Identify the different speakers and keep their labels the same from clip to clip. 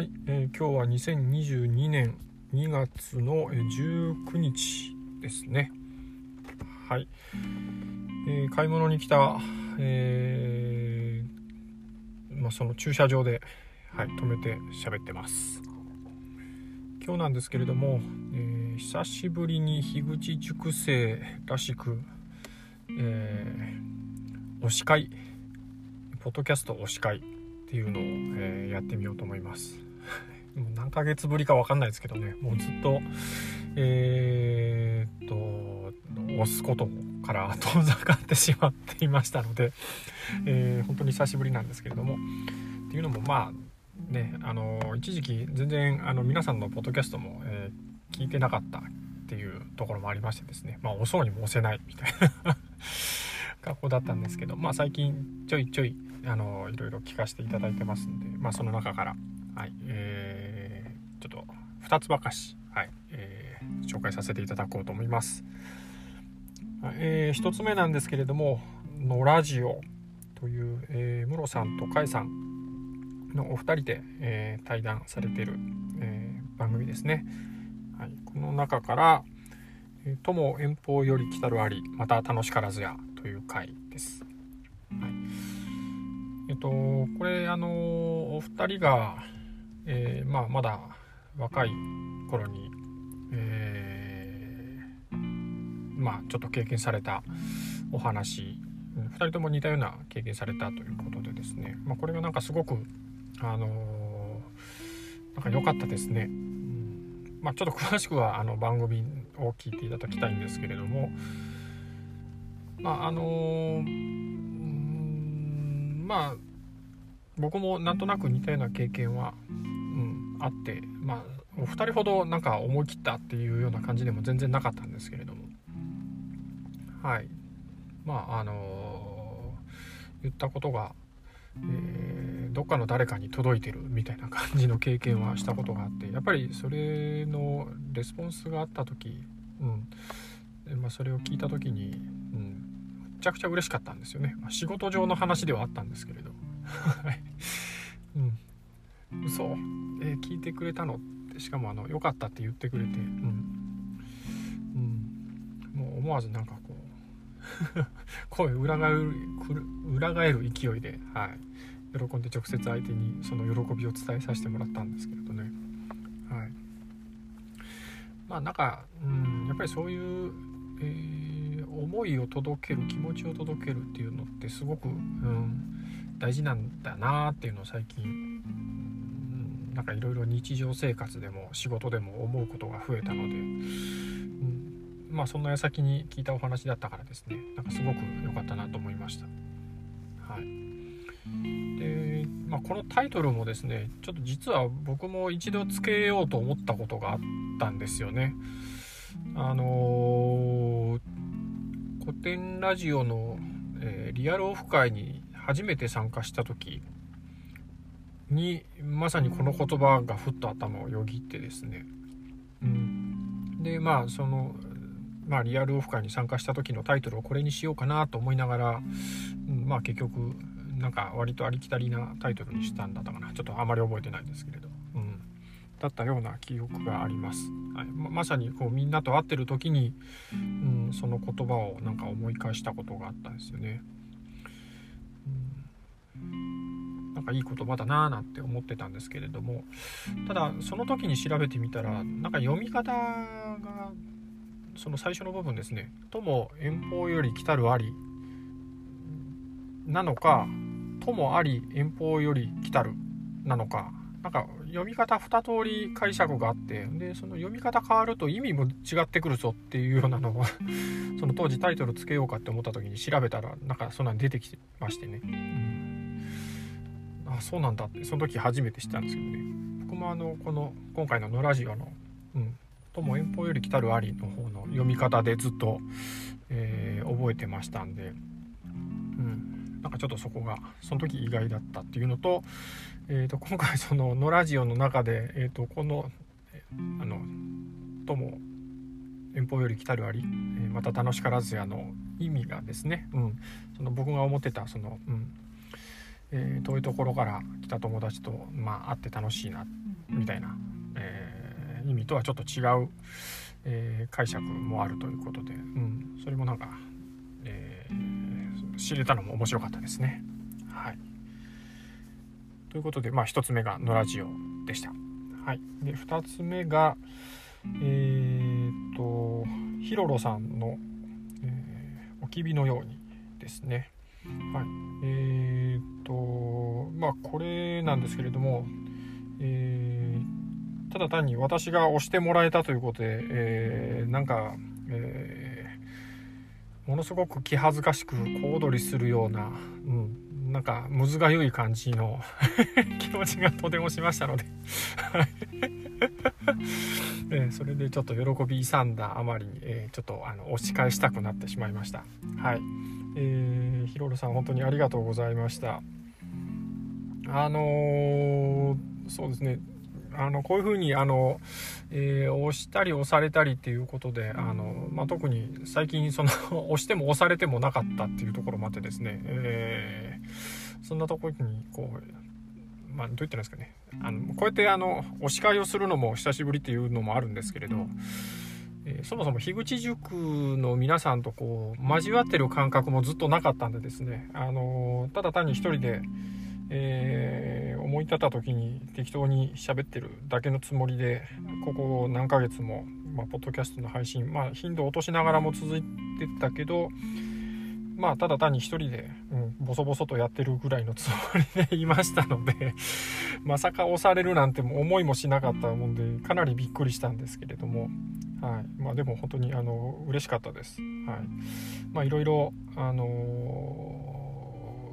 Speaker 1: はい、えー、今日は2022年2月の19日ですね。はい。えー、買い物に来た、えー、まあ、その駐車場で、はい、止めて喋ってます。今日なんですけれども、え、久しぶりに樋口塾生らしく、えー、推し会、ポッドキャスト推し会っていうのを、え、やってみようと思います。何ヶ月ぶりか分かんないですけどね。もうずっとえー、っと押すことから 遠ざかってしまっていましたので、えー、本当に久しぶりなんですけれども。っていうのもまあねあの一時期全然あの皆さんのポッドキャストも、えー、聞いてなかったっていうところもありましてですね。まあ押そうにも押せないみたいな 格好だったんですけどまあ最近ちょいちょいあのいろいろ聞かせていただいてますんでまあその中からはい、えー、っと2つばかし、はいえー、紹介させていただこうと思います。えー、1つ目なんですけれども「のラジオ」という、えー、ムロさんとカイさんのお二人で、えー、対談されている、えー、番組ですね。はい、この中から「友遠方より来たるありまた楽しからずや」という回です。はいえっと、これあのお二人がえー、まあ、まだ若い頃に、えー、まあ、ちょっと経験されたお話2人とも似たような経験されたということでですね、まあ、これがなんかすごくあのー、なんか良かったですね。うんまあ、ちょっと詳しくはあの番組を聞いていただきたいんですけれどもまああのー、まあ僕もなんとなく似たような経験はあってまあお二人ほどなんか思い切ったっていうような感じでも全然なかったんですけれども。はい。まああのー、言ったことが、えー、どっかの誰かに届いてるみたいな感じの経験はしたことがあってやっぱりそれのレスポンスがあった時、うん。まあ、それを聞いた時に、うん、めちゃくちゃ嬉しかったんですよね、まあ、仕事上の話ではあったんですけれど。うん。嘘。えー、聞いてくれたの？ってしかもあの良かったって言ってくれて。うん、うん、もう思わずなんかこう 声裏返る裏返る勢いで、はい、喜んで直接相手にその喜びを伝えさせてもらったんですけれどね。はい。まあなんか、うん、やっぱりそういう、えー、思いを届ける気持ちを届けるっていうのってすごく、うん、大事なんだなっていうのを最近なんかいろいろ日常生活でも仕事でも思うことが増えたので、うん、まあそんな矢先に聞いたお話だったからですねなんかすごく良かったなと思いました。はいでまあ、このタイトルもですねちょっと実は僕も一度つけようと思ったことがあったんですよね。あのー、古典ラジオの、えー、リアルオフ会に初めて参加した時にまさにこの言葉がふっと頭をよぎってですね、うん、でまあその、まあ、リアルオフ会に参加した時のタイトルをこれにしようかなと思いながら、うん、まあ結局なんか割とありきたりなタイトルにしたんだったかな。ちょっとあまり覚えてないんですけれど、うん、だったような記憶があります、はい。ままさにこうみんなと会ってる時に、うん、その言葉をなんか思い返したことがあったんですよね。かいい言葉だなーなんて思ってたんですけれどもただその時に調べてみたらなんか読み方がその最初の部分ですね「とも遠方より来たるあり」なのか「ともあり遠方より来たる」なのか。なんか読み方2通り解釈があってでその読み方変わると意味も違ってくるぞっていうようなのを その当時タイトルつけようかって思った時に調べたらなんかそんなに出てきましてね。あそうなんだ。ってその時初めて知ったんですけどね。僕もあのこの今回の「のラジオの」うん「とも遠方より来たるあり」の方の読み方でずっと、えー、覚えてましたんで、うん、なんかちょっとそこがその時意外だったっていうのと,、えー、と今回その「のラジオ」の中で、えー、とこの「あのとも遠方より来たるあり、えー、また楽しからずや」の意味がですね、うん、その僕が思ってたその、うん。えー、遠いところから来た友達と、まあ、会って楽しいなみたいな、えー、意味とはちょっと違う、えー、解釈もあるということで、うん、それもなんか、え知れたのも面白かったですね。はい、ということで、まあ、1つ目が「のラジオ」でした。はい、で2つ目がえー、っとヒロロさんの、えー、おきびのようにですね。はい、えー、っとまあこれなんですけれども、えー、ただ単に私が押してもらえたということで、えー、なんか、えー、ものすごく気恥ずかしく小躍りするような、うん、なんかむずがゆい感じの 気持ちがとてもしましたので。え、それでちょっと喜び勇んだあまりに、え、ちょっとあの押し返したくなってしまいました。はい、えー、ヒロロさん本当にありがとうございました。あの、そうですね。あのこういうふうにあの、えー、押したり押されたりっていうことであの、まあ、特に最近その 押しても押されてもなかったっていうところもあってですね、えー、そんなところにこうまあ、どう言ったらいですかね。あのこうやってあのお司会をするのも久しぶりっていうのもあるんですけれど、えー、そもそも樋口塾の皆さんとこう交わってる感覚もずっとなかったんでですね、あのただ単に一人で、えー、思い立った時に適当に喋ってるだけのつもりでここ何ヶ月も、まあ、ポッドキャストの配信、まあ、頻度を落としながらも続いてたけどまあただ単に一人で、うん、ボソボソとやってるぐらいのつもりで いましたのでまさか押されるなんて思いもしなかったもんでかなりびっくりしたんですけれども、はい。まあ、でも本当にあの嬉しかったです。はい。まあ、いろいろ、あのー、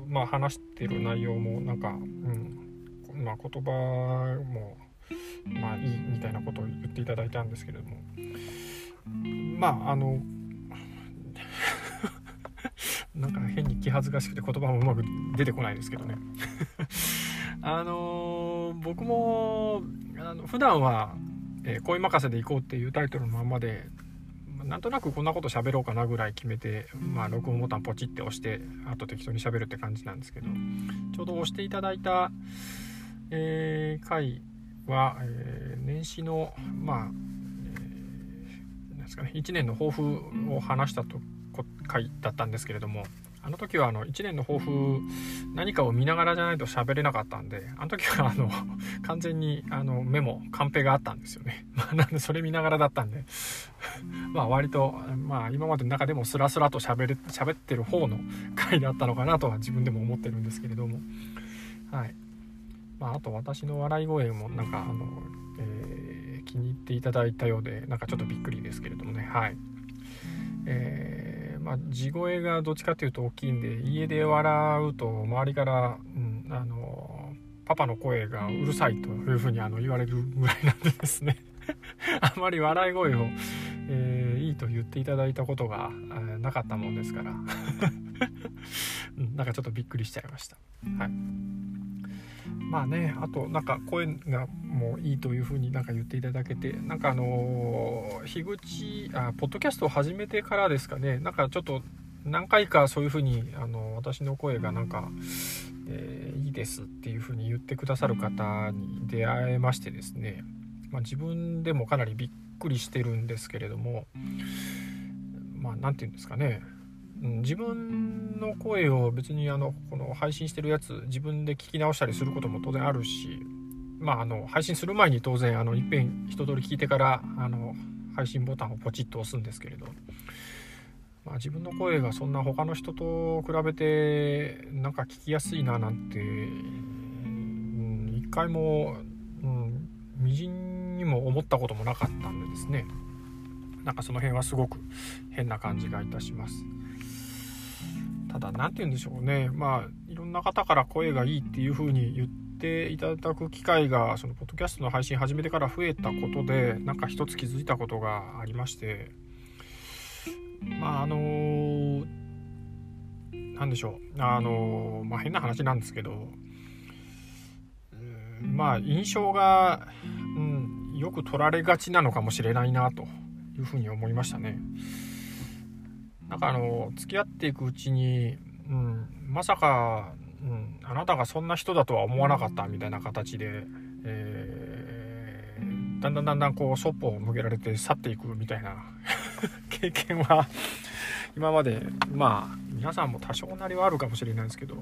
Speaker 1: まあ、話してる内容もなんか、うん。まあ、言葉もまあいいみたいなことを言っていただいたんですけれども。まああの なんか変に気恥ずかしくて言葉もうまく出てこないですけどね。あの、僕もあの普段は、え、恋任せで行こうっていうタイトルのままでなんとなくこんなこと喋ろうかなぐらい決めて、まあ、録音ボタンポチって押してあと適当に喋るって感じなんですけどちょうど押していただいた、えー、回は、えー、年始のまあ、えー、なんですかね1年の抱負を話したと回だったんですけれどもあの時はあの1年の抱負何かを見ながらじゃないと喋れなかったんであの時はあの 完全にあのメモカンペがあったんですよね、まあ、なんでそれ見ながらだったんで。まあ割と、まあ、今までの中でもスラスラと喋れ喋ってる方の回だったのかなとは自分でも思ってるんですけれども。はい。まあ、あと私の笑い声もなんかあの、えー、気に入っていただいたようでなんかちょっとびっくりですけれどもね。はい。えーまあ、地声がどっちかというと大きいんで家で笑うと周りから、うん、あのパパの声がうるさいというふうにあの言われるぐらいなんでですね。あんまり笑い声を、えー、いいと言っていただいたことが、なかったもんですから。うん、なんかちょっとびっくりしちゃいました。はい。まあねあとなんか声がもういいというふうになんか言っていただけてなんかあの樋口あポッドキャストを始めてからですかねなんかちょっと何回かそういうふうにあの私の声がなんか、えー、いいですっていうふうに言ってくださる方に出会えましてですね、まあ、自分でもかなりびっくりしてるんですけれどもまあ何て言うんですかね、自分の声を別にあのこの配信してるやつ自分で聞き直したりすることも当然あるしまああの配信する前に当然あのいっぺん一通り聞いてからあの配信ボタンをポチッと押すんですけれど、まあ、自分の声がそんな他の人と比べてなんか聞きやすいななんて、うん、一回も、うん、みじんにも思ったこともなかったんでですねなんかその辺はすごく変な感じがいたします。ただ何て言うんでしょうね。まあいろんな方から声がいいっていう風に言っていただく機会がそのポッドキャストの配信始めてから増えたことでなんか一つ気づいたことがありまして。まああの何でしょう。あのまあ変な話なんですけど。まあ印象が、うん、よく取られがちなのかもしれないなというふうに思いましたね。なんかあの付き合っていくうちに、うん、まさか、うん、あなたがそんな人だとは思わなかったみたいな形で、えー、だんだんだんだんこうそっぽを向けられて去っていくみたいな 経験は今までまあ皆さんも多少なりはあるかもしれないですけど、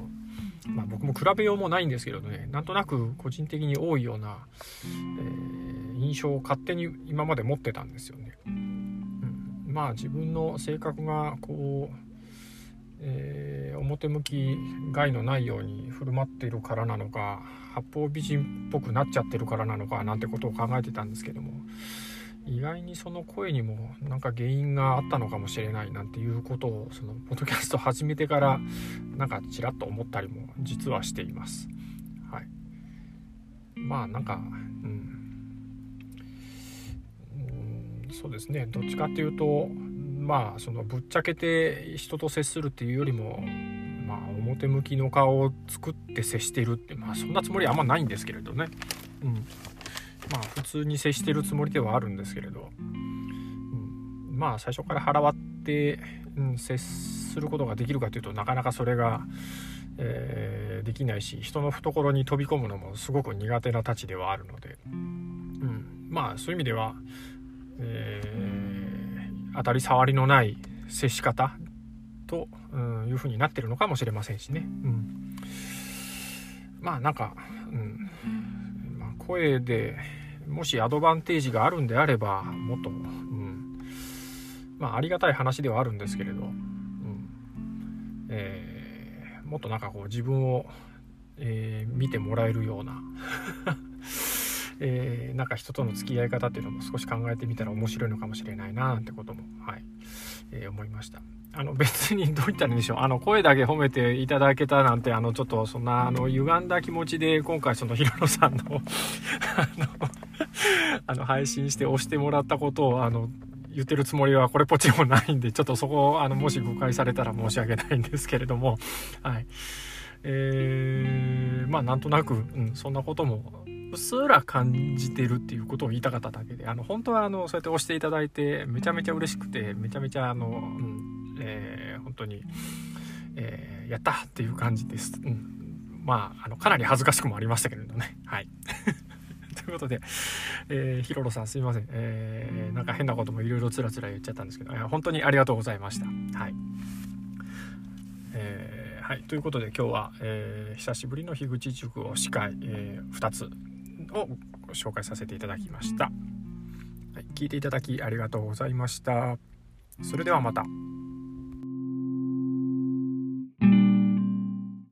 Speaker 1: まあ、僕も比べようもないんですけどねなんとなく個人的に多いような、えー、印象を勝手に今まで持ってたんですよね。まあ自分の性格がこうえー、表向き害のないように振る舞っているからなのか八方美人っぽくなっちゃってるからなのかなんてことを考えてたんですけども意外にその声にもなんか原因があったのかもしれないなんていうことをそのポッドキャスト始めてからなんかちらっと思ったりも実はしています。はい、まあなんか、うん、そうですね。どっちかっていうとまあそのぶっちゃけて人と接するっていうよりもまあ表向きの顔を作って接してるってまあそんなつもりはあんまないんですけれどね。うん。まあ普通に接してるつもりではあるんですけれど、うん、まあ最初から腹割って、うん、接することができるかというとなかなかそれが、えー、できないし人の懐に飛び込むのもすごく苦手なたちではあるので、うん、まあそういう意味では、えー、当たり障りのない接し方と、うん、いうふうになってるのかもしれませんしね。うん、まあなんか、うん。まあ、声でもしアドバンテージがあるんであればもっと、うん。まあ、ありがたい話ではあるんですけれど、うん。えー、もっとなんかこう自分を、えー、見てもらえるようなえー、なんか人との付き合い方っていうのも少し考えてみたら面白いのかもしれないななんてことも、はいえー、思いました。あの別にどう言ったらいいんでしょうあの声だけ褒めていただけたなんてあのちょっとそんなあの歪んだ気持ちで今回そのヒロロさんのあの あの配信して押してもらったことをあの言ってるつもりはこれっぽっちもないんでちょっとそこあのもし誤解されたら申し訳ないんですけれどもはいえー、まあなんとなく、うん、そんなこともうっすら感じてるっていうことを言いたかっただけであの本当はあのそうやって押していただいてめちゃめちゃ嬉しくてめちゃめちゃあの、うんえー、本当に、えー、やったっていう感じです、うん、まああのかなり恥ずかしくもありましたけれどね。はい。ということで、えー、ヒロロさんすいません、えー、なんか変なこともいろいろつらつら言っちゃったんですけど、えー、本当にありがとうございました。はい。えー、はい、ということで今日は、えー、久しぶりの樋口塾を司会、えー、2つを紹介させていただきました。はい、聞いていただきありがとうございました。それではまた。